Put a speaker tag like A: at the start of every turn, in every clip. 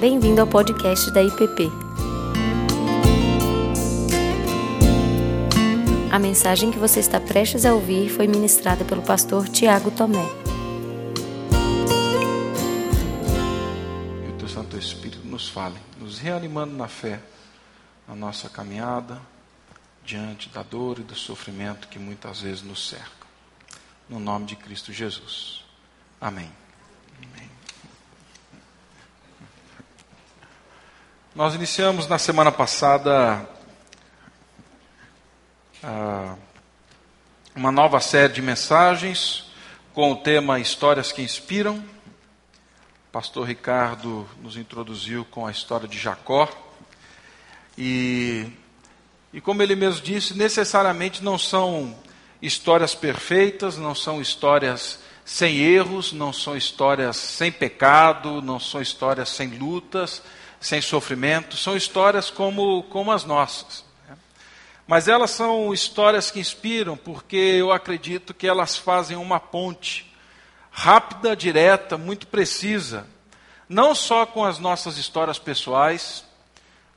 A: Bem-vindo ao podcast da IPP. A mensagem que você está prestes a ouvir foi ministrada pelo pastor Tiago Tomé.
B: Que o teu Santo Espírito nos fale, nos reanimando na fé, na nossa caminhada, diante da dor e do sofrimento que muitas vezes nos cercam. No nome de Cristo Jesus. Amém. Nós iniciamos na semana passada ah, uma nova série de mensagens com o tema Histórias que Inspiram. O pastor Ricardo nos introduziu com a história de Jacó. E, e como ele mesmo disse, necessariamente não são histórias perfeitas, não são histórias sem erros, não são histórias sem pecado, não são histórias sem lutas, sem sofrimento, são histórias como, como as nossas. Né? Mas elas são histórias que inspiram, porque eu acredito que elas fazem uma ponte rápida, direta, muito precisa, não só com as nossas histórias pessoais,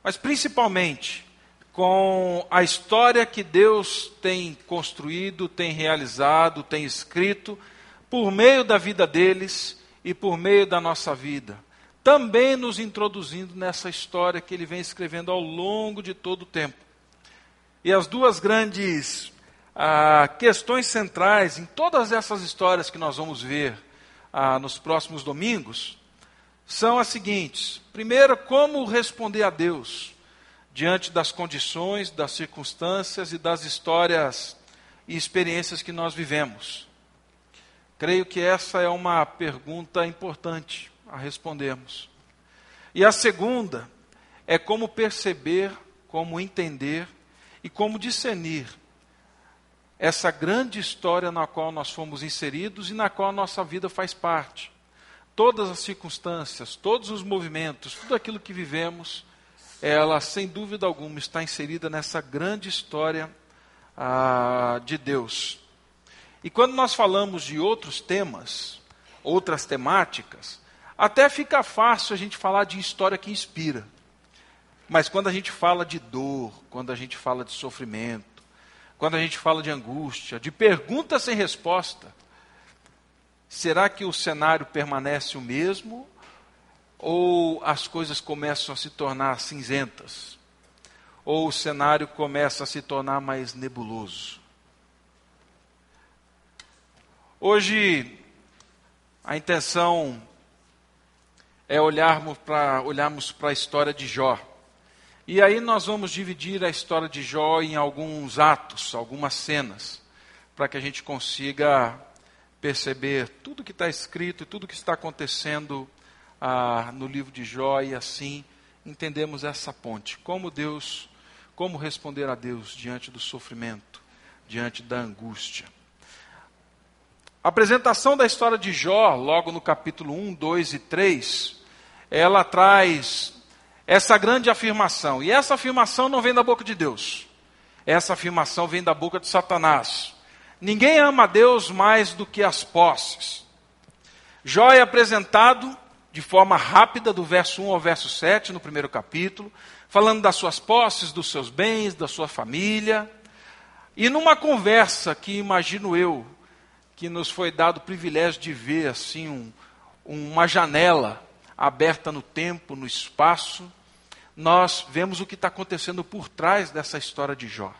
B: mas principalmente com a história que Deus tem construído, tem realizado, tem escrito por meio da vida deles e por meio da nossa vida. Também nos introduzindo nessa história que ele vem escrevendo ao longo de todo o tempo. E as duas grandes ah, questões centrais em todas essas histórias que nós vamos ver ah, nos próximos domingos são as seguintes: primeiro, como responder a Deus diante das condições, das circunstâncias e das histórias e experiências que nós vivemos? Creio que essa é uma pergunta importante a respondermos. E a segunda é como perceber, como entender e como discernir essa grande história na qual nós fomos inseridos e na qual a nossa vida faz parte. Todas as circunstâncias, todos os movimentos, tudo aquilo que vivemos ela, sem dúvida alguma, está inserida nessa grande história ah, de Deus. E quando nós falamos de outros temas, outras temáticas, até fica fácil a gente falar de história que inspira. Mas quando a gente fala de dor, quando a gente fala de sofrimento, quando a gente fala de angústia, de pergunta sem resposta, será que o cenário permanece o mesmo ou as coisas começam a se tornar cinzentas, ou o cenário começa a se tornar mais nebuloso. Hoje, a intenção é olharmos para olharmos a história de Jó. E aí nós vamos dividir a história de Jó em alguns atos, algumas cenas, para que a gente consiga perceber tudo que está escrito e tudo que está acontecendo ah, no livro de Jó e assim entendemos essa ponte. Como Deus, como responder a Deus diante do sofrimento, diante da angústia. A apresentação da história de Jó, logo no capítulo 1, 2 e 3, ela traz essa grande afirmação. E essa afirmação não vem da boca de Deus. Essa afirmação vem da boca de Satanás. Ninguém ama a Deus mais do que as posses. Jó é apresentado de forma rápida do verso 1 ao verso 7, no primeiro capítulo, falando das suas posses, dos seus bens, da sua família. E numa conversa que imagino eu, que nos foi dado o privilégio de ver assim um, uma janela aberta no tempo, no espaço, nós vemos o que está acontecendo por trás dessa história de Jó.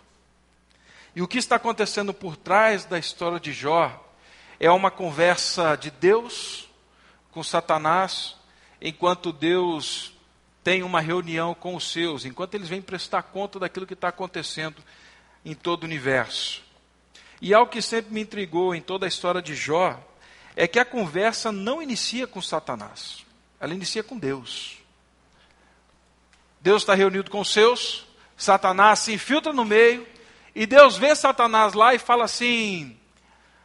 B: E o que está acontecendo por trás da história de Jó é uma conversa de Deus com Satanás, enquanto Deus tem uma reunião com os seus, enquanto eles vêm prestar conta daquilo que está acontecendo em todo o universo. E algo que sempre me intrigou em toda a história de Jó é que a conversa não inicia com Satanás, ela inicia com Deus. Deus está reunido com os seus, Satanás se infiltra no meio, e Deus vê Satanás lá e fala assim: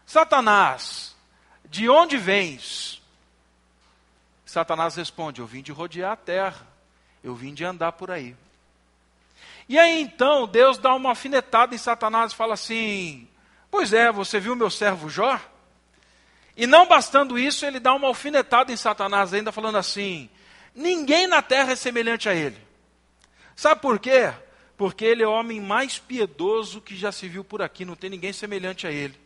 B: Satanás, de onde vens? Satanás responde: Eu vim de rodear a terra, eu vim de andar por aí. E aí então Deus dá uma alfinetada em Satanás e fala assim: Pois é, você viu meu servo Jó? E não bastando isso, ele dá uma alfinetada em Satanás, ainda falando assim: Ninguém na terra é semelhante a ele. Sabe por quê? Porque ele é o homem mais piedoso que já se viu por aqui, não tem ninguém semelhante a ele.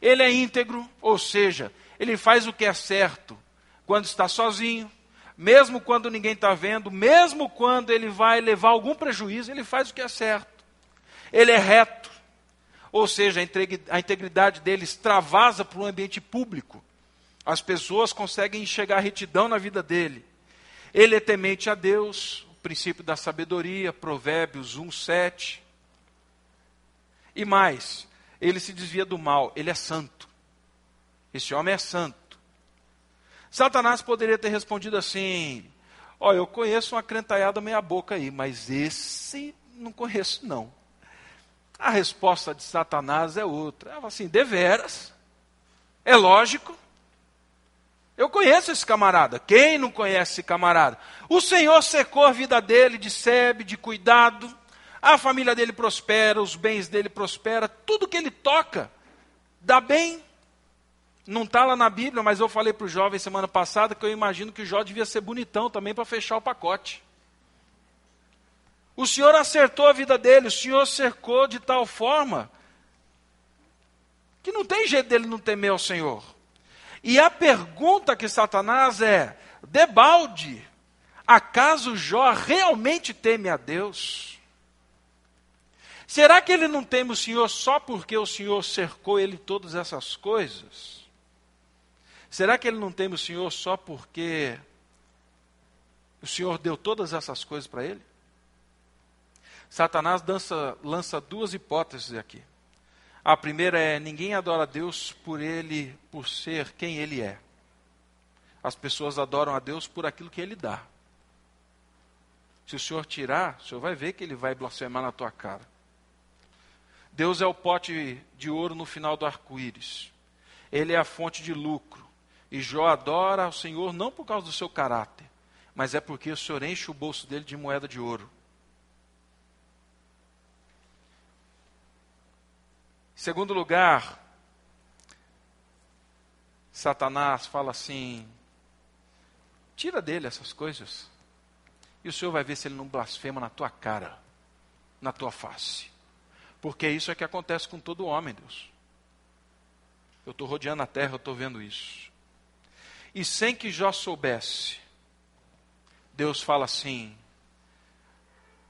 B: Ele é íntegro, ou seja, ele faz o que é certo quando está sozinho, mesmo quando ninguém está vendo, mesmo quando ele vai levar algum prejuízo, ele faz o que é certo. Ele é reto, ou seja, a integridade dele extravasa para o ambiente público. As pessoas conseguem enxergar retidão na vida dele. Ele é temente a Deus, o princípio da sabedoria, Provérbios 1, 7. E mais, ele se desvia do mal, ele é santo. Esse homem é santo. Satanás poderia ter respondido assim: Ó, eu conheço uma crentaiada meia-boca aí, mas esse não conheço, não. A resposta de Satanás é outra. Ela fala assim: deveras, é lógico. Eu conheço esse camarada. Quem não conhece esse camarada? O Senhor secou a vida dele de sebe, de cuidado. A família dele prospera, os bens dele prosperam, tudo que ele toca dá bem. Não está lá na Bíblia, mas eu falei para o jovem semana passada que eu imagino que o Jó devia ser bonitão também para fechar o pacote. O Senhor acertou a vida dele, o Senhor cercou de tal forma que não tem jeito dele não temer ao Senhor. E a pergunta que Satanás é: debalde, acaso Jó realmente teme a Deus? Será que ele não teme o Senhor só porque o Senhor cercou ele todas essas coisas? Será que ele não teme o Senhor só porque o Senhor deu todas essas coisas para ele? Satanás dança, lança duas hipóteses aqui. A primeira é: ninguém adora a Deus por ele, por ser quem ele é. As pessoas adoram a Deus por aquilo que ele dá. Se o Senhor tirar, o Senhor vai ver que ele vai blasfemar na tua cara. Deus é o pote de ouro no final do arco-íris. Ele é a fonte de lucro. E Jó adora ao Senhor não por causa do seu caráter, mas é porque o Senhor enche o bolso dele de moeda de ouro. Segundo lugar, Satanás fala assim: tira dele essas coisas, e o Senhor vai ver se ele não blasfema na tua cara, na tua face. Porque isso é que acontece com todo homem, Deus. Eu estou rodeando a terra, eu estou vendo isso. E sem que Jó soubesse, Deus fala assim: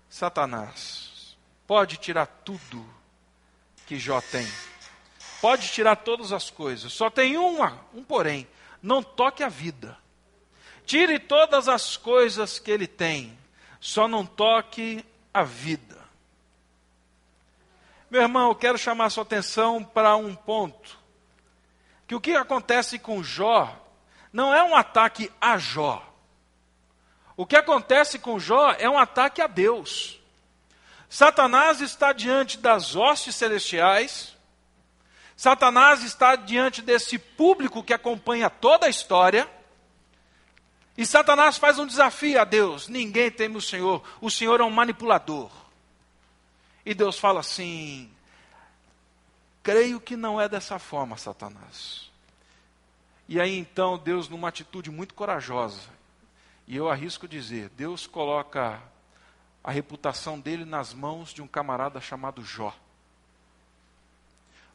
B: Satanás, pode tirar tudo que Jó tem. Pode tirar todas as coisas, só tem uma, um porém: não toque a vida. Tire todas as coisas que ele tem, só não toque a vida. Meu irmão, eu quero chamar sua atenção para um ponto. Que o que acontece com Jó não é um ataque a Jó. O que acontece com Jó é um ataque a Deus. Satanás está diante das hostes celestiais, Satanás está diante desse público que acompanha toda a história, e Satanás faz um desafio a Deus: ninguém teme o Senhor, o Senhor é um manipulador. E Deus fala assim: creio que não é dessa forma, Satanás. E aí então Deus, numa atitude muito corajosa, e eu arrisco dizer, Deus coloca a reputação dele nas mãos de um camarada chamado Jó.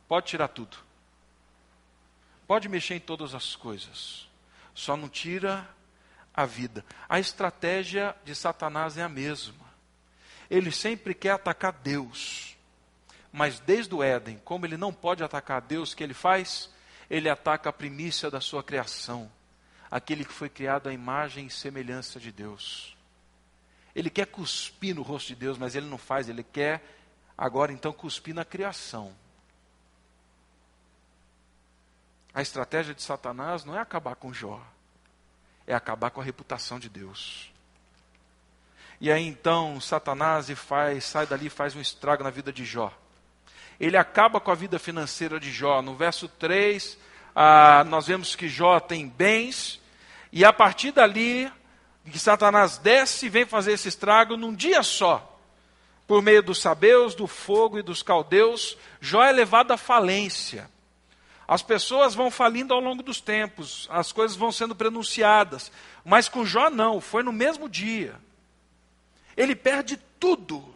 B: Pode tirar tudo. Pode mexer em todas as coisas. Só não tira a vida. A estratégia de Satanás é a mesma. Ele sempre quer atacar Deus. Mas desde o Éden, como ele não pode atacar Deus, o que ele faz? Ele ataca a primícia da sua criação, aquele que foi criado à imagem e semelhança de Deus. Ele quer cuspir no rosto de Deus, mas ele não faz, ele quer agora então cuspir na criação. A estratégia de Satanás não é acabar com Jó, é acabar com a reputação de Deus. E aí então Satanás faz, sai dali e faz um estrago na vida de Jó. Ele acaba com a vida financeira de Jó. No verso 3, ah, nós vemos que Jó tem bens, e a partir dali que Satanás desce e vem fazer esse estrago num dia só. Por meio dos sabeus, do fogo e dos caldeus, Jó é levado à falência. As pessoas vão falindo ao longo dos tempos, as coisas vão sendo pronunciadas. Mas com Jó não, foi no mesmo dia. Ele perde tudo.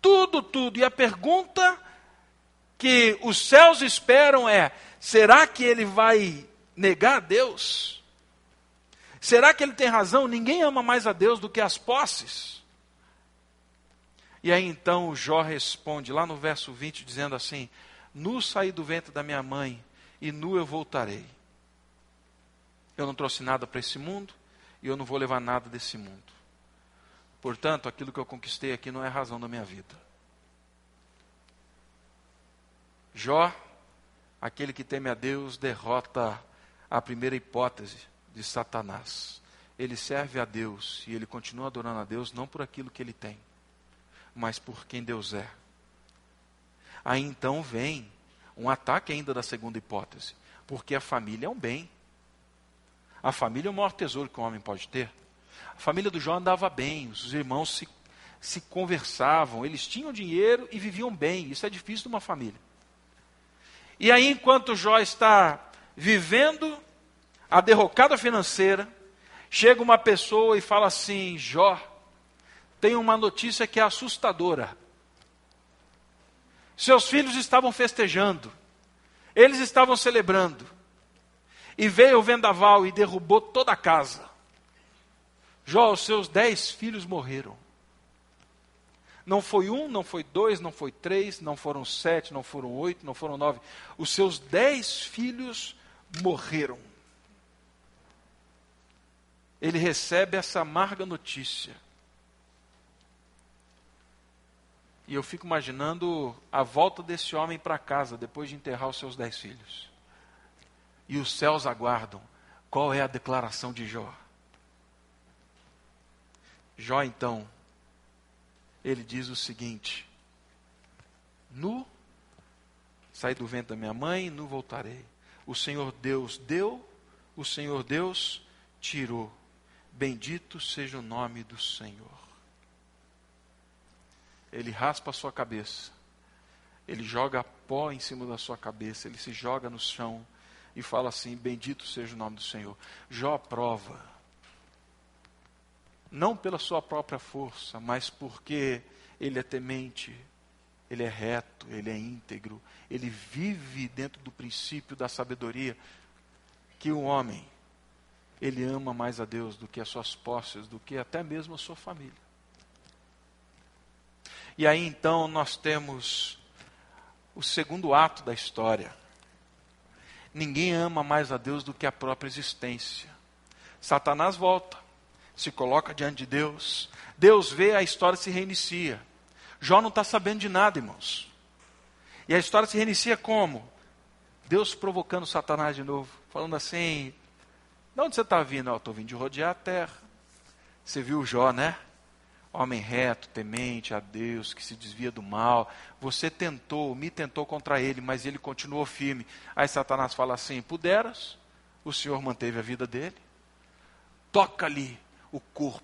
B: Tudo, tudo. E a pergunta que os céus esperam é: será que ele vai negar Deus? Será que ele tem razão? Ninguém ama mais a Deus do que as posses. E aí então Jó responde, lá no verso 20, dizendo assim: Nu saí do ventre da minha mãe, e nu eu voltarei. Eu não trouxe nada para esse mundo, e eu não vou levar nada desse mundo. Portanto, aquilo que eu conquistei aqui não é razão da minha vida. Jó, aquele que teme a Deus, derrota a primeira hipótese de Satanás. Ele serve a Deus e ele continua adorando a Deus não por aquilo que ele tem, mas por quem Deus é. Aí então vem um ataque ainda da segunda hipótese, porque a família é um bem. A família é o maior tesouro que um homem pode ter. A família do Jó andava bem, os irmãos se, se conversavam, eles tinham dinheiro e viviam bem. Isso é difícil de uma família. E aí, enquanto Jó está vivendo a derrocada financeira, chega uma pessoa e fala assim: Jó, tem uma notícia que é assustadora. Seus filhos estavam festejando, eles estavam celebrando, e veio o vendaval e derrubou toda a casa. Jó, os seus dez filhos morreram. Não foi um, não foi dois, não foi três, não foram sete, não foram oito, não foram nove. Os seus dez filhos morreram. Ele recebe essa amarga notícia. E eu fico imaginando a volta desse homem para casa depois de enterrar os seus dez filhos. E os céus aguardam qual é a declaração de Jó. Jó então ele diz o seguinte: Nu saí do vento da minha mãe, nu voltarei. O Senhor Deus deu, o Senhor Deus tirou. Bendito seja o nome do Senhor. Ele raspa a sua cabeça, ele joga pó em cima da sua cabeça, ele se joga no chão e fala assim: Bendito seja o nome do Senhor. Jó prova não pela sua própria força, mas porque ele é temente, ele é reto, ele é íntegro, ele vive dentro do princípio da sabedoria que o homem ele ama mais a Deus do que as suas posses, do que até mesmo a sua família. E aí então nós temos o segundo ato da história. Ninguém ama mais a Deus do que a própria existência. Satanás volta se coloca diante de Deus, Deus vê a história se reinicia. Jó não está sabendo de nada, irmãos. E a história se reinicia como? Deus provocando Satanás de novo, falando assim: de onde você está vindo? Eu estou vindo de rodear a terra. Você viu Jó, né? Homem reto, temente a Deus, que se desvia do mal. Você tentou, me tentou contra ele, mas ele continuou firme. Aí Satanás fala assim: puderas, o Senhor manteve a vida dele. Toca-lhe o corpo.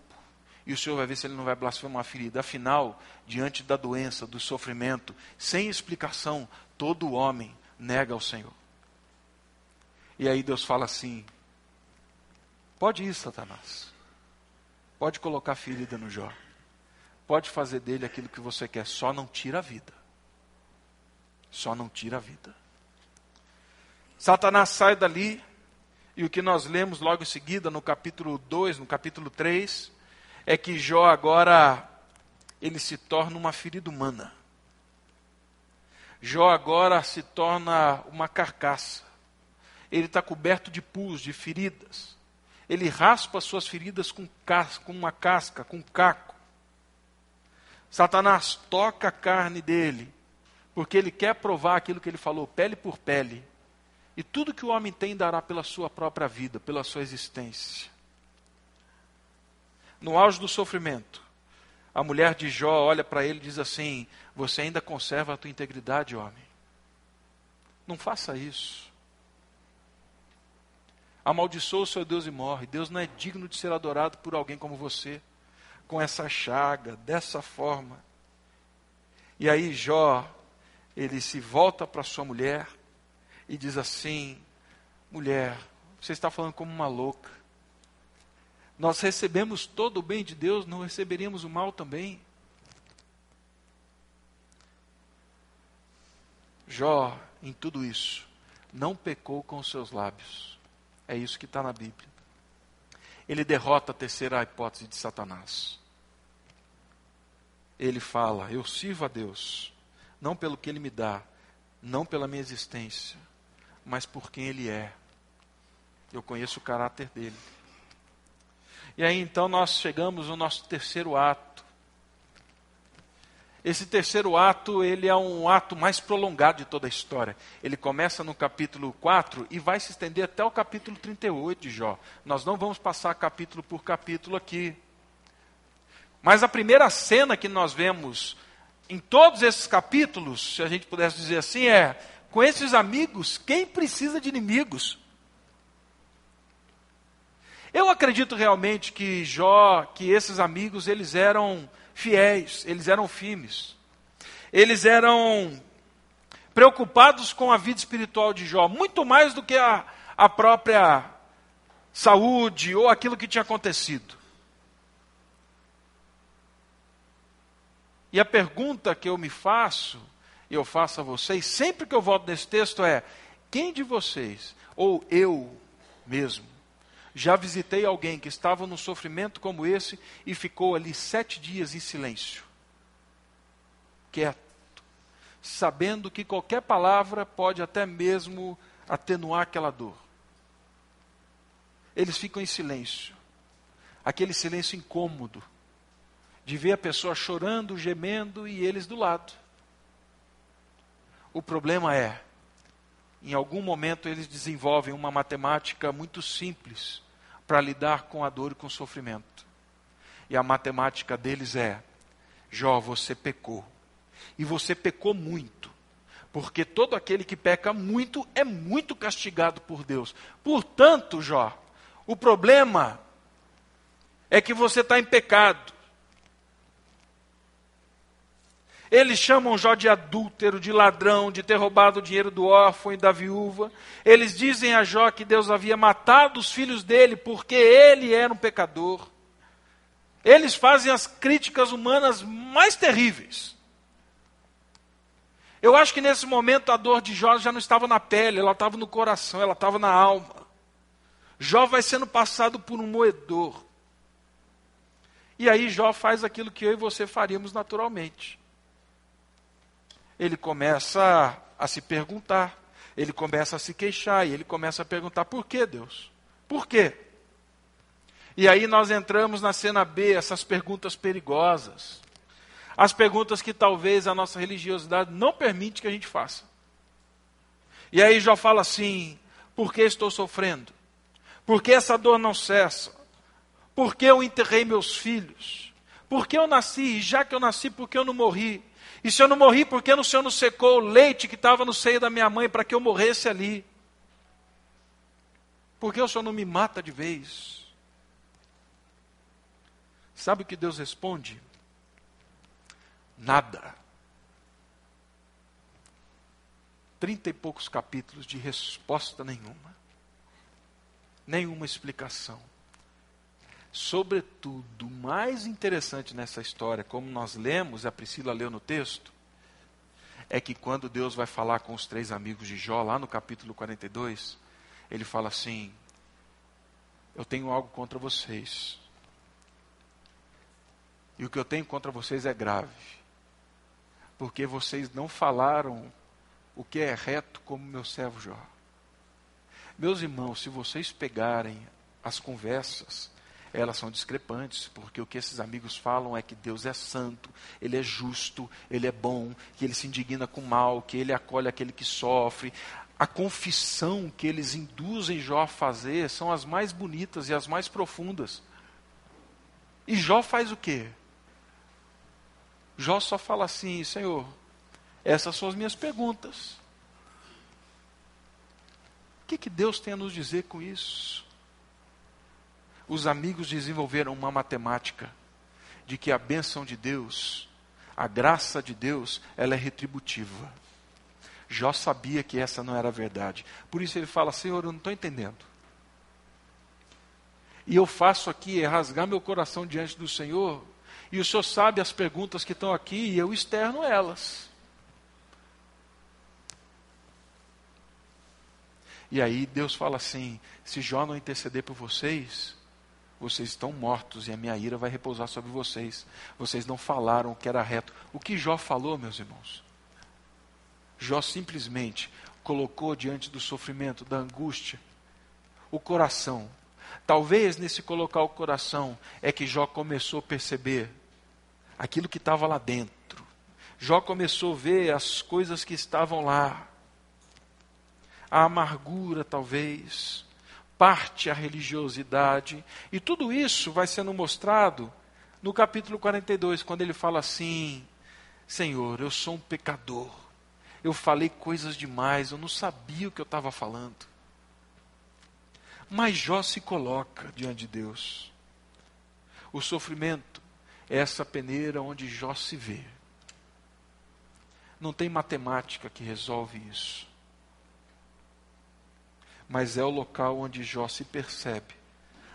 B: E o Senhor vai ver se ele não vai blasfemar uma ferida. Afinal, diante da doença, do sofrimento, sem explicação, todo homem nega ao Senhor. E aí Deus fala assim: pode ir, Satanás. Pode colocar ferida no Jó. Pode fazer dele aquilo que você quer, só não tira a vida. Só não tira a vida. Satanás sai dali, e o que nós lemos logo em seguida, no capítulo 2, no capítulo 3, é que Jó agora ele se torna uma ferida humana. Jó agora se torna uma carcaça. Ele está coberto de pus, de feridas. Ele raspa suas feridas com, casca, com uma casca, com um caco. Satanás toca a carne dele, porque ele quer provar aquilo que ele falou, pele por pele. E tudo que o homem tem dará pela sua própria vida, pela sua existência. No auge do sofrimento, a mulher de Jó olha para ele e diz assim: Você ainda conserva a tua integridade, homem. Não faça isso. Amaldiçoa o seu Deus e morre. Deus não é digno de ser adorado por alguém como você, com essa chaga, dessa forma. E aí Jó, ele se volta para sua mulher e diz assim: mulher, você está falando como uma louca. Nós recebemos todo o bem de Deus, não receberíamos o mal também? Jó, em tudo isso, não pecou com os seus lábios. É isso que está na Bíblia. Ele derrota a terceira hipótese de Satanás. Ele fala: Eu sirvo a Deus, não pelo que Ele me dá, não pela minha existência, mas por quem Ele é. Eu conheço o caráter dele. E aí então nós chegamos no nosso terceiro ato. Esse terceiro ato, ele é um ato mais prolongado de toda a história. Ele começa no capítulo 4 e vai se estender até o capítulo 38 de Jó. Nós não vamos passar capítulo por capítulo aqui. Mas a primeira cena que nós vemos em todos esses capítulos, se a gente pudesse dizer assim, é: com esses amigos, quem precisa de inimigos? Eu acredito realmente que Jó, que esses amigos, eles eram fiéis, eles eram firmes. Eles eram preocupados com a vida espiritual de Jó, muito mais do que a, a própria saúde ou aquilo que tinha acontecido. E a pergunta que eu me faço, e eu faço a vocês, sempre que eu volto nesse texto é: quem de vocês, ou eu mesmo, já visitei alguém que estava num sofrimento como esse e ficou ali sete dias em silêncio, quieto, sabendo que qualquer palavra pode até mesmo atenuar aquela dor. Eles ficam em silêncio, aquele silêncio incômodo, de ver a pessoa chorando, gemendo e eles do lado. O problema é, em algum momento eles desenvolvem uma matemática muito simples para lidar com a dor e com o sofrimento. E a matemática deles é: Jó, você pecou. E você pecou muito. Porque todo aquele que peca muito é muito castigado por Deus. Portanto, Jó, o problema é que você está em pecado. Eles chamam Jó de adúltero, de ladrão, de ter roubado o dinheiro do órfão e da viúva. Eles dizem a Jó que Deus havia matado os filhos dele porque ele era um pecador. Eles fazem as críticas humanas mais terríveis. Eu acho que nesse momento a dor de Jó já não estava na pele, ela estava no coração, ela estava na alma. Jó vai sendo passado por um moedor. E aí Jó faz aquilo que eu e você faríamos naturalmente ele começa a, a se perguntar, ele começa a se queixar, e ele começa a perguntar: por que Deus? Por quê? E aí nós entramos na cena B, essas perguntas perigosas. As perguntas que talvez a nossa religiosidade não permite que a gente faça. E aí Jó fala assim: por que estou sofrendo? Por que essa dor não cessa? Por que eu enterrei meus filhos? Por que eu nasci? E já que eu nasci, por que eu não morri? E se eu não morri, por que o Senhor não secou o leite que estava no seio da minha mãe para que eu morresse ali? Por que o Senhor não me mata de vez? Sabe o que Deus responde? Nada. Trinta e poucos capítulos de resposta nenhuma. Nenhuma explicação. Sobretudo, o mais interessante nessa história, como nós lemos, a Priscila leu no texto, é que quando Deus vai falar com os três amigos de Jó, lá no capítulo 42, ele fala assim: Eu tenho algo contra vocês. E o que eu tenho contra vocês é grave. Porque vocês não falaram o que é reto como meu servo Jó. Meus irmãos, se vocês pegarem as conversas elas são discrepantes, porque o que esses amigos falam é que Deus é santo, Ele é justo, Ele é bom, que Ele se indigna com o mal, que Ele acolhe aquele que sofre. A confissão que eles induzem Jó a fazer são as mais bonitas e as mais profundas. E Jó faz o quê? Jó só fala assim: Senhor, essas são as minhas perguntas. O que, que Deus tem a nos dizer com isso? Os amigos desenvolveram uma matemática de que a bênção de Deus, a graça de Deus, ela é retributiva. Jó sabia que essa não era verdade. Por isso ele fala: Senhor, eu não estou entendendo. E eu faço aqui é rasgar meu coração diante do Senhor, e o Senhor sabe as perguntas que estão aqui, e eu externo elas. E aí Deus fala assim: se Jó não interceder por vocês, vocês estão mortos e a minha ira vai repousar sobre vocês. Vocês não falaram o que era reto. O que Jó falou, meus irmãos? Jó simplesmente colocou diante do sofrimento, da angústia, o coração. Talvez nesse colocar o coração é que Jó começou a perceber aquilo que estava lá dentro. Jó começou a ver as coisas que estavam lá. A amargura, talvez, parte a religiosidade, e tudo isso vai sendo mostrado no capítulo 42, quando ele fala assim: Senhor, eu sou um pecador eu falei coisas demais, eu não sabia o que eu estava falando. Mas Jó se coloca diante de Deus. O sofrimento é essa peneira onde Jó se vê. Não tem matemática que resolve isso. Mas é o local onde Jó se percebe,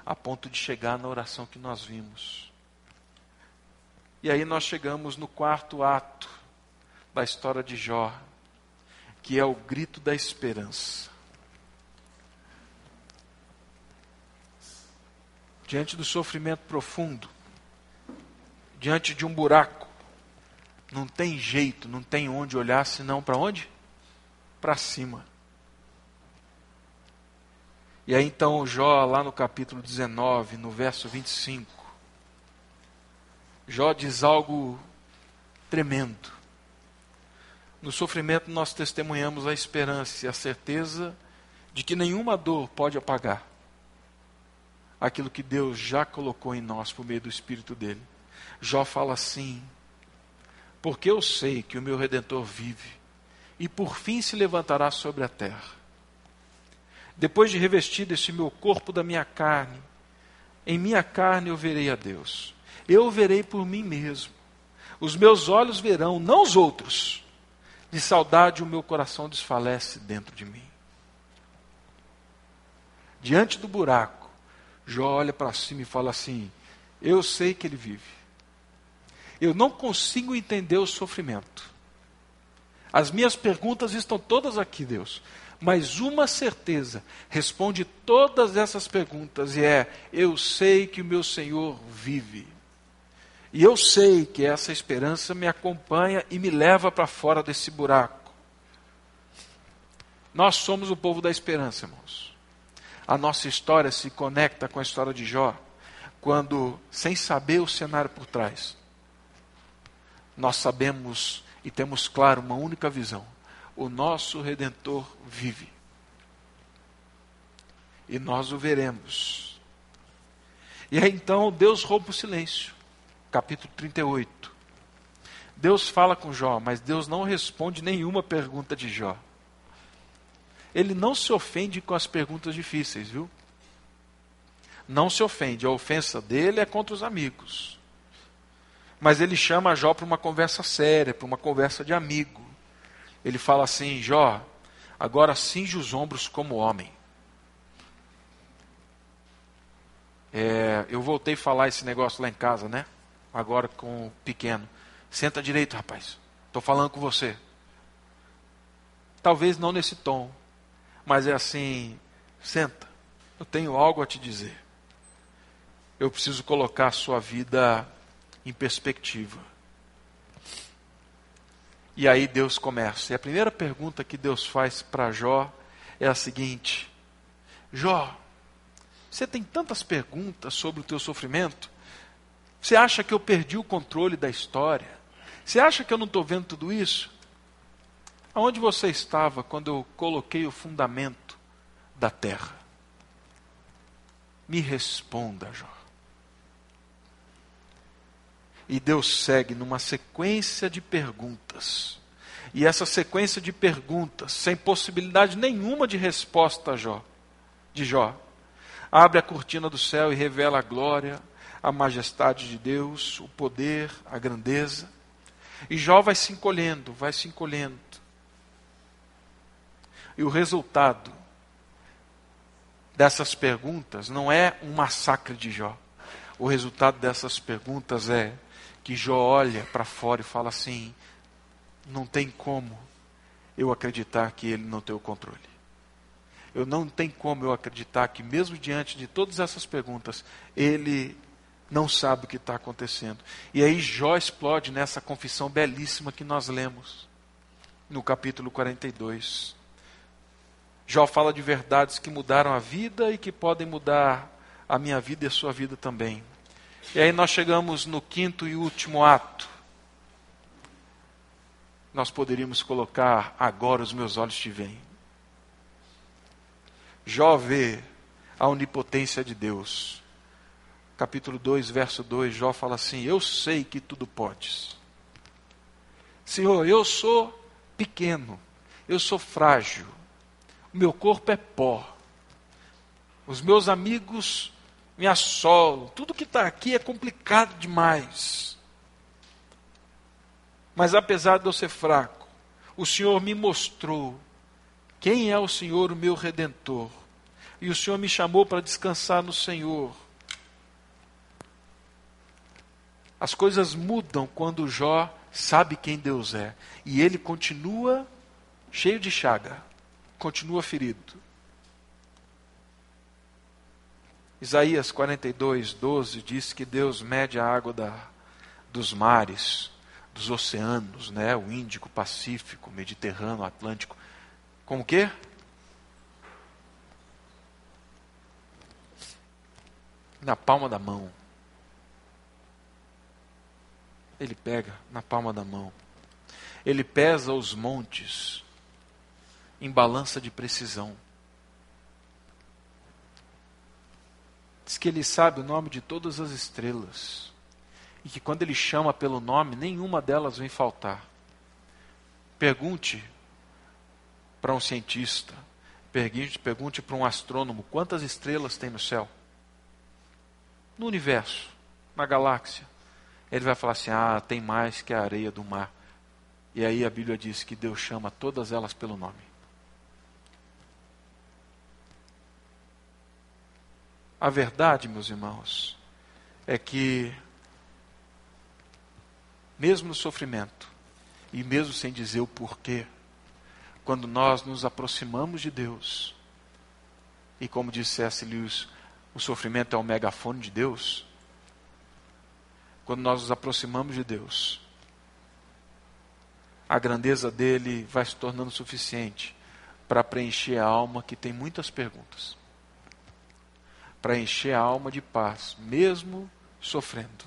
B: a ponto de chegar na oração que nós vimos. E aí nós chegamos no quarto ato da história de Jó, que é o grito da esperança. Diante do sofrimento profundo, diante de um buraco, não tem jeito, não tem onde olhar senão para onde? Para cima. E aí então Jó, lá no capítulo 19, no verso 25, Jó diz algo tremendo. No sofrimento, nós testemunhamos a esperança e a certeza de que nenhuma dor pode apagar aquilo que Deus já colocou em nós por meio do Espírito dele. Jó fala assim: Porque eu sei que o meu redentor vive e por fim se levantará sobre a terra. Depois de revestido esse meu corpo da minha carne, em minha carne eu verei a Deus. Eu verei por mim mesmo. Os meus olhos verão, não os outros de saudade, o meu coração desfalece dentro de mim. Diante do buraco, Jó olha para cima e fala assim: Eu sei que ele vive. Eu não consigo entender o sofrimento. As minhas perguntas estão todas aqui, Deus. Mas uma certeza responde todas essas perguntas e é: Eu sei que o meu Senhor vive. E eu sei que essa esperança me acompanha e me leva para fora desse buraco. Nós somos o povo da esperança, irmãos. A nossa história se conecta com a história de Jó, quando, sem saber o cenário por trás, nós sabemos e temos claro uma única visão: o nosso redentor vive. E nós o veremos. E aí então Deus rouba o silêncio capítulo 38. Deus fala com Jó, mas Deus não responde nenhuma pergunta de Jó. Ele não se ofende com as perguntas difíceis, viu? Não se ofende. A ofensa dele é contra os amigos. Mas ele chama Jó para uma conversa séria, para uma conversa de amigo. Ele fala assim: Jó, agora cinge os ombros como homem. É, eu voltei a falar esse negócio lá em casa, né? agora com o pequeno. Senta direito, rapaz. Estou falando com você. Talvez não nesse tom, mas é assim: senta, eu tenho algo a te dizer. Eu preciso colocar a sua vida em perspectiva. E aí Deus começa. E a primeira pergunta que Deus faz para Jó é a seguinte: Jó, você tem tantas perguntas sobre o teu sofrimento, você acha que eu perdi o controle da história? Você acha que eu não estou vendo tudo isso? Aonde você estava quando eu coloquei o fundamento da terra? Me responda, Jó. E Deus segue numa sequência de perguntas. E essa sequência de perguntas, sem possibilidade nenhuma de resposta Jó, de Jó, abre a cortina do céu e revela a glória, a majestade de Deus, o poder, a grandeza. E Jó vai se encolhendo, vai se encolhendo. E o resultado dessas perguntas não é um massacre de Jó. O resultado dessas perguntas é que Jó olha para fora e fala assim: não tem como eu acreditar que ele não tem o controle. Eu não tem como eu acreditar que, mesmo diante de todas essas perguntas, ele não sabe o que está acontecendo. E aí Jó explode nessa confissão belíssima que nós lemos no capítulo 42. Jó fala de verdades que mudaram a vida e que podem mudar a minha vida e a sua vida também. E aí nós chegamos no quinto e último ato. Nós poderíamos colocar agora os meus olhos te veem. Jó vê a onipotência de Deus. Capítulo 2, verso 2, Jó fala assim: Eu sei que tudo podes. Senhor, eu sou pequeno, eu sou frágil, o meu corpo é pó, os meus amigos me assolam, tudo que está aqui é complicado demais. Mas apesar de eu ser fraco, o Senhor me mostrou quem é o Senhor, o meu redentor. E o Senhor me chamou para descansar no Senhor. As coisas mudam quando Jó sabe quem Deus é. E ele continua cheio de chaga, continua ferido. Isaías 42, 12 diz que Deus mede a água da, dos mares, dos oceanos, né? o Índico, Pacífico, Mediterrâneo, Atlântico. Com o quê? Na palma da mão. Ele pega na palma da mão. Ele pesa os montes em balança de precisão. Diz que ele sabe o nome de todas as estrelas. E que quando ele chama pelo nome, nenhuma delas vem faltar. Pergunte para um cientista, pergunte, pergunte para um astrônomo quantas estrelas tem no céu. No universo, na galáxia. Ele vai falar assim: ah, tem mais que a areia do mar. E aí a Bíblia diz que Deus chama todas elas pelo nome. A verdade, meus irmãos, é que, mesmo no sofrimento, e mesmo sem dizer o porquê, quando nós nos aproximamos de Deus, e como disse C.S. Lewis, o sofrimento é o megafone de Deus, quando nós nos aproximamos de Deus, a grandeza dele vai se tornando suficiente para preencher a alma que tem muitas perguntas para encher a alma de paz, mesmo sofrendo.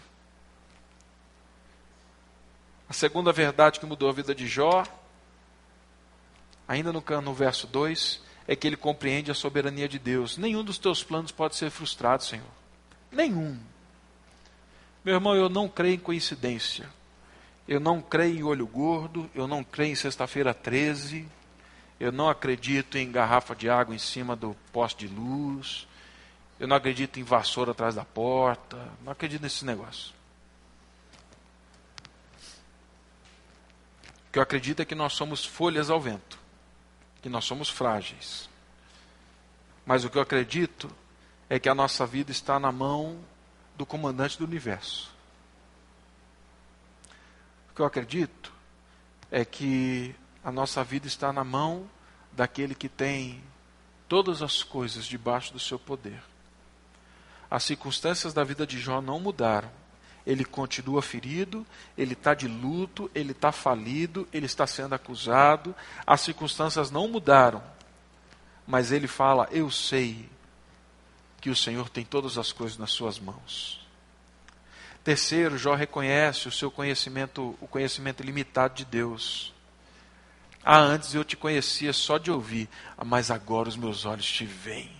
B: A segunda verdade que mudou a vida de Jó, ainda no, no verso 2, é que ele compreende a soberania de Deus. Nenhum dos teus planos pode ser frustrado, Senhor. Nenhum. Meu irmão, eu não creio em coincidência. Eu não creio em olho gordo, eu não creio em sexta-feira 13, eu não acredito em garrafa de água em cima do poste de luz, eu não acredito em vassoura atrás da porta. Não acredito nesse negócio. O que eu acredito é que nós somos folhas ao vento. Que nós somos frágeis. Mas o que eu acredito é que a nossa vida está na mão do comandante do universo. O que eu acredito é que a nossa vida está na mão daquele que tem todas as coisas debaixo do seu poder. As circunstâncias da vida de Jó não mudaram. Ele continua ferido, ele está de luto, ele está falido, ele está sendo acusado. As circunstâncias não mudaram. Mas ele fala: Eu sei que o Senhor tem todas as coisas nas suas mãos. Terceiro, Jó reconhece o seu conhecimento, o conhecimento limitado de Deus. Ah, antes eu te conhecia só de ouvir, mas agora os meus olhos te veem.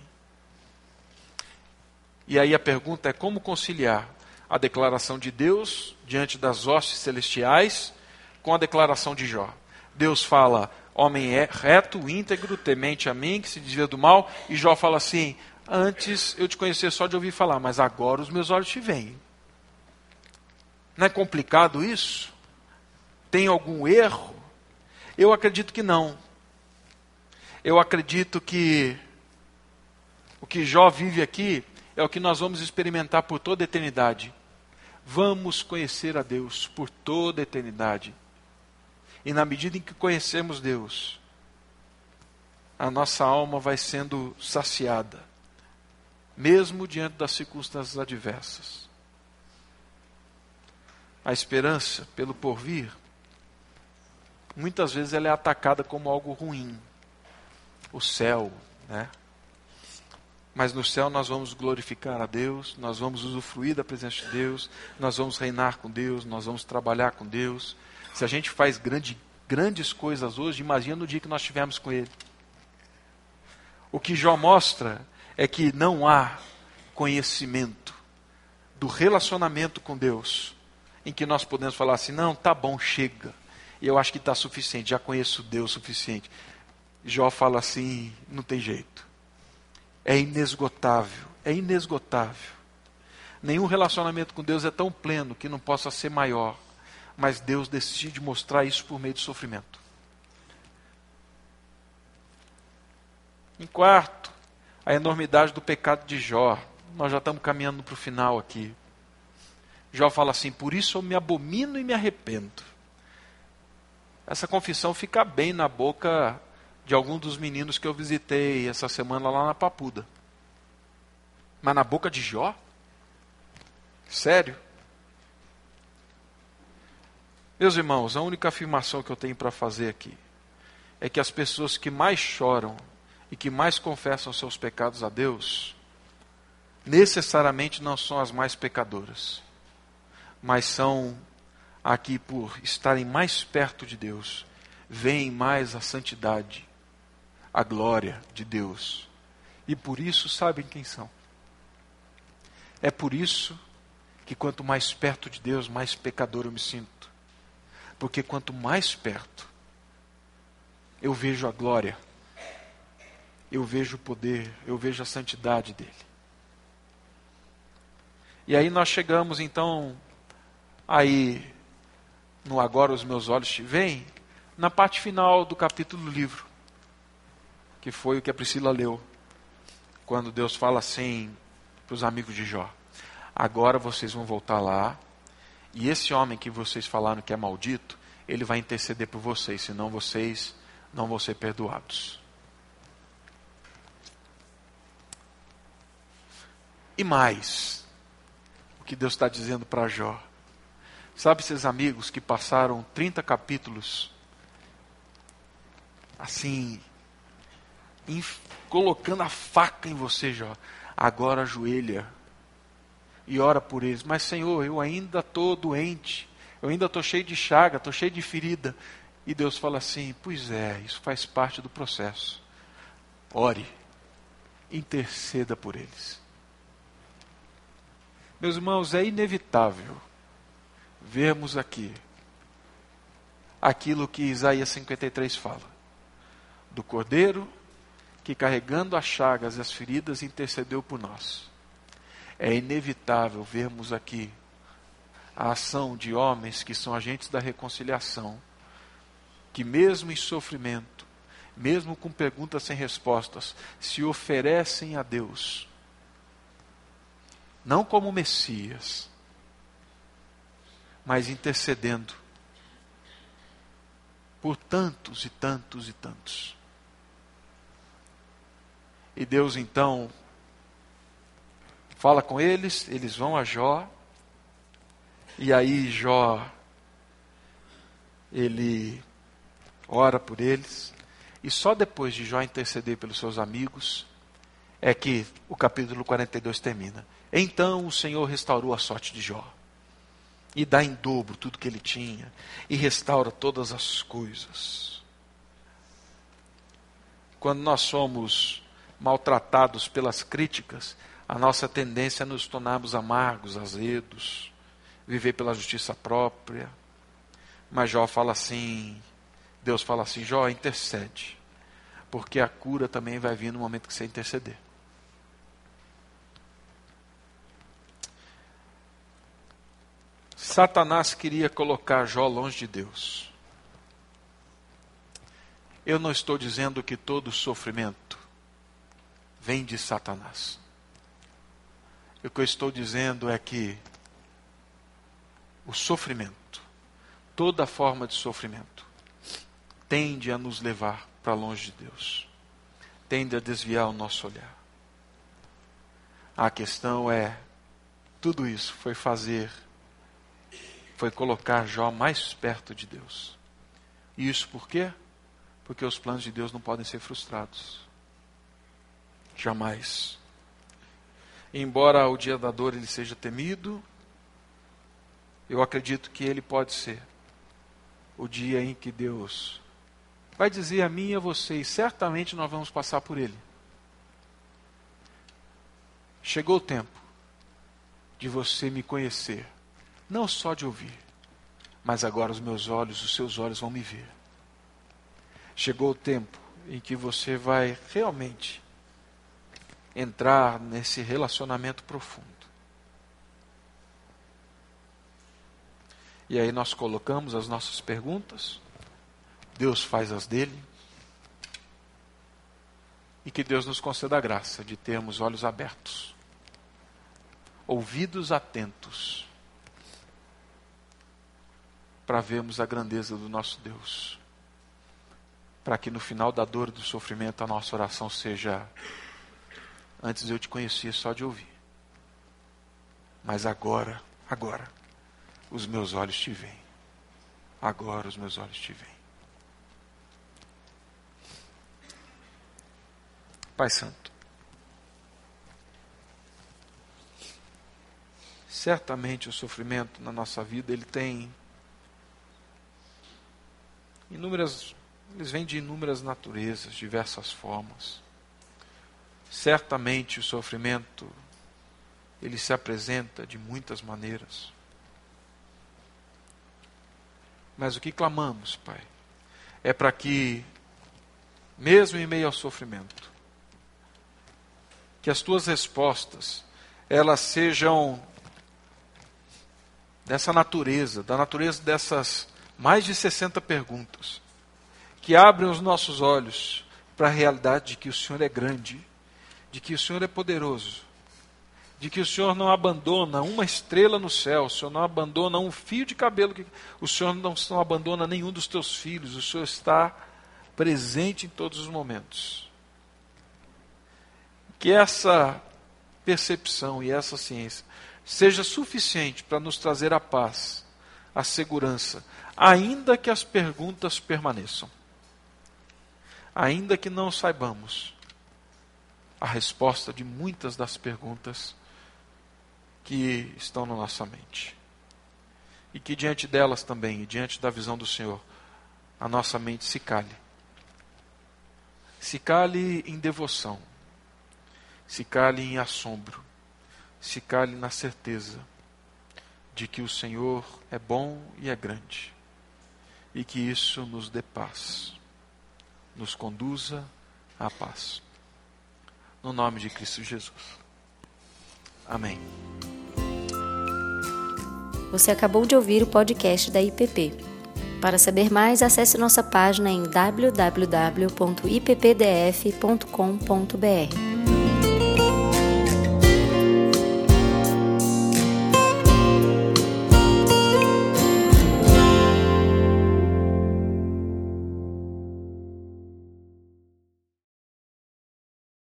B: E aí a pergunta é como conciliar a declaração de Deus diante das hostes celestiais com a declaração de Jó. Deus fala, homem é reto, íntegro, temente a mim, que se desvia do mal, e Jó fala assim: Antes eu te conhecia só de ouvir falar, mas agora os meus olhos te veem. Não é complicado isso? Tem algum erro? Eu acredito que não. eu acredito que o que Jó vive aqui é o que nós vamos experimentar por toda a eternidade. Vamos conhecer a Deus por toda a eternidade. E na medida em que conhecemos Deus, a nossa alma vai sendo saciada, mesmo diante das circunstâncias adversas. A esperança pelo porvir, muitas vezes ela é atacada como algo ruim. O céu, né? Mas no céu nós vamos glorificar a Deus, nós vamos usufruir da presença de Deus, nós vamos reinar com Deus, nós vamos trabalhar com Deus. Se a gente faz grande, grandes coisas hoje, imagina no dia que nós estivermos com Ele. O que Jó mostra é que não há conhecimento do relacionamento com Deus em que nós podemos falar assim: não, tá bom, chega. Eu acho que está suficiente, já conheço Deus o suficiente. Jó fala assim: não tem jeito. É inesgotável, é inesgotável. Nenhum relacionamento com Deus é tão pleno que não possa ser maior, mas Deus decide mostrar isso por meio de sofrimento. Em quarto, a enormidade do pecado de Jó. Nós já estamos caminhando para o final aqui. Jó fala assim: Por isso eu me abomino e me arrependo. Essa confissão fica bem na boca de algum dos meninos que eu visitei essa semana lá na Papuda. Mas na boca de Jó? Sério? Meus irmãos, a única afirmação que eu tenho para fazer aqui é que as pessoas que mais choram e que mais confessam seus pecados a Deus, necessariamente não são as mais pecadoras, mas são aqui por estarem mais perto de Deus, veem mais a santidade, a glória de Deus. E por isso sabem quem são. É por isso que quanto mais perto de Deus, mais pecador eu me sinto. Porque quanto mais perto, eu vejo a glória eu vejo o poder, eu vejo a santidade dele. E aí nós chegamos então aí no agora os meus olhos te veem, na parte final do capítulo do livro, que foi o que a Priscila leu, quando Deus fala assim para os amigos de Jó: Agora vocês vão voltar lá, e esse homem que vocês falaram que é maldito, ele vai interceder por vocês, senão vocês não vão ser perdoados. E mais, o que Deus está dizendo para Jó. Sabe esses amigos que passaram 30 capítulos assim, colocando a faca em você, Jó. Agora ajoelha e ora por eles. Mas, Senhor, eu ainda estou doente, eu ainda estou cheio de chaga, estou cheio de ferida. E Deus fala assim: Pois é, isso faz parte do processo. Ore, interceda por eles. Meus irmãos, é inevitável vermos aqui aquilo que Isaías 53 fala: do cordeiro que carregando as chagas e as feridas intercedeu por nós. É inevitável vermos aqui a ação de homens que são agentes da reconciliação, que mesmo em sofrimento, mesmo com perguntas sem respostas, se oferecem a Deus não como Messias, mas intercedendo por tantos e tantos e tantos. E Deus então fala com eles, eles vão a Jó, e aí Jó, ele ora por eles, e só depois de Jó interceder pelos seus amigos, é que o capítulo 42 termina. Então o Senhor restaurou a sorte de Jó. E dá em dobro tudo que ele tinha. E restaura todas as coisas. Quando nós somos maltratados pelas críticas, a nossa tendência é nos tornarmos amargos, azedos, viver pela justiça própria. Mas Jó fala assim: Deus fala assim, Jó, intercede. Porque a cura também vai vir no momento que você interceder. Satanás queria colocar Jó longe de Deus. Eu não estou dizendo que todo sofrimento vem de Satanás. O que eu estou dizendo é que o sofrimento, toda forma de sofrimento, tende a nos levar para longe de Deus, tende a desviar o nosso olhar. A questão é: tudo isso foi fazer, foi colocar Jó mais perto de Deus. E isso por quê? Porque os planos de Deus não podem ser frustrados. Jamais. Embora o dia da dor ele seja temido, eu acredito que ele pode ser o dia em que Deus vai dizer a mim e a vocês: certamente nós vamos passar por ele. Chegou o tempo de você me conhecer, não só de ouvir, mas agora os meus olhos, os seus olhos vão me ver. Chegou o tempo em que você vai realmente entrar nesse relacionamento profundo. E aí nós colocamos as nossas perguntas, Deus faz as dele, e que Deus nos conceda a graça de termos olhos abertos, ouvidos atentos, para vermos a grandeza do nosso Deus, para que no final da dor e do sofrimento a nossa oração seja Antes eu te conhecia só de ouvir. Mas agora, agora, os meus olhos te veem. Agora os meus olhos te veem. Pai Santo, certamente o sofrimento na nossa vida ele tem inúmeras, eles vêm de inúmeras naturezas, diversas formas. Certamente o sofrimento ele se apresenta de muitas maneiras. Mas o que clamamos, Pai, é para que, mesmo em meio ao sofrimento, que as tuas respostas elas sejam dessa natureza, da natureza dessas mais de 60 perguntas, que abrem os nossos olhos para a realidade de que o Senhor é grande de que o Senhor é poderoso, de que o Senhor não abandona uma estrela no céu, o Senhor não abandona um fio de cabelo, o Senhor não, não abandona nenhum dos teus filhos, o Senhor está presente em todos os momentos. Que essa percepção e essa ciência seja suficiente para nos trazer a paz, a segurança, ainda que as perguntas permaneçam, ainda que não saibamos a resposta de muitas das perguntas que estão na nossa mente. E que diante delas também, e diante da visão do Senhor, a nossa mente se cale. Se cale em devoção, se cale em assombro, se cale na certeza de que o Senhor é bom e é grande, e que isso nos dê paz, nos conduza à paz no nome de Cristo Jesus. Amém.
A: Você acabou de ouvir o podcast da IPP. Para saber mais, acesse nossa página em www.ippdf.com.br.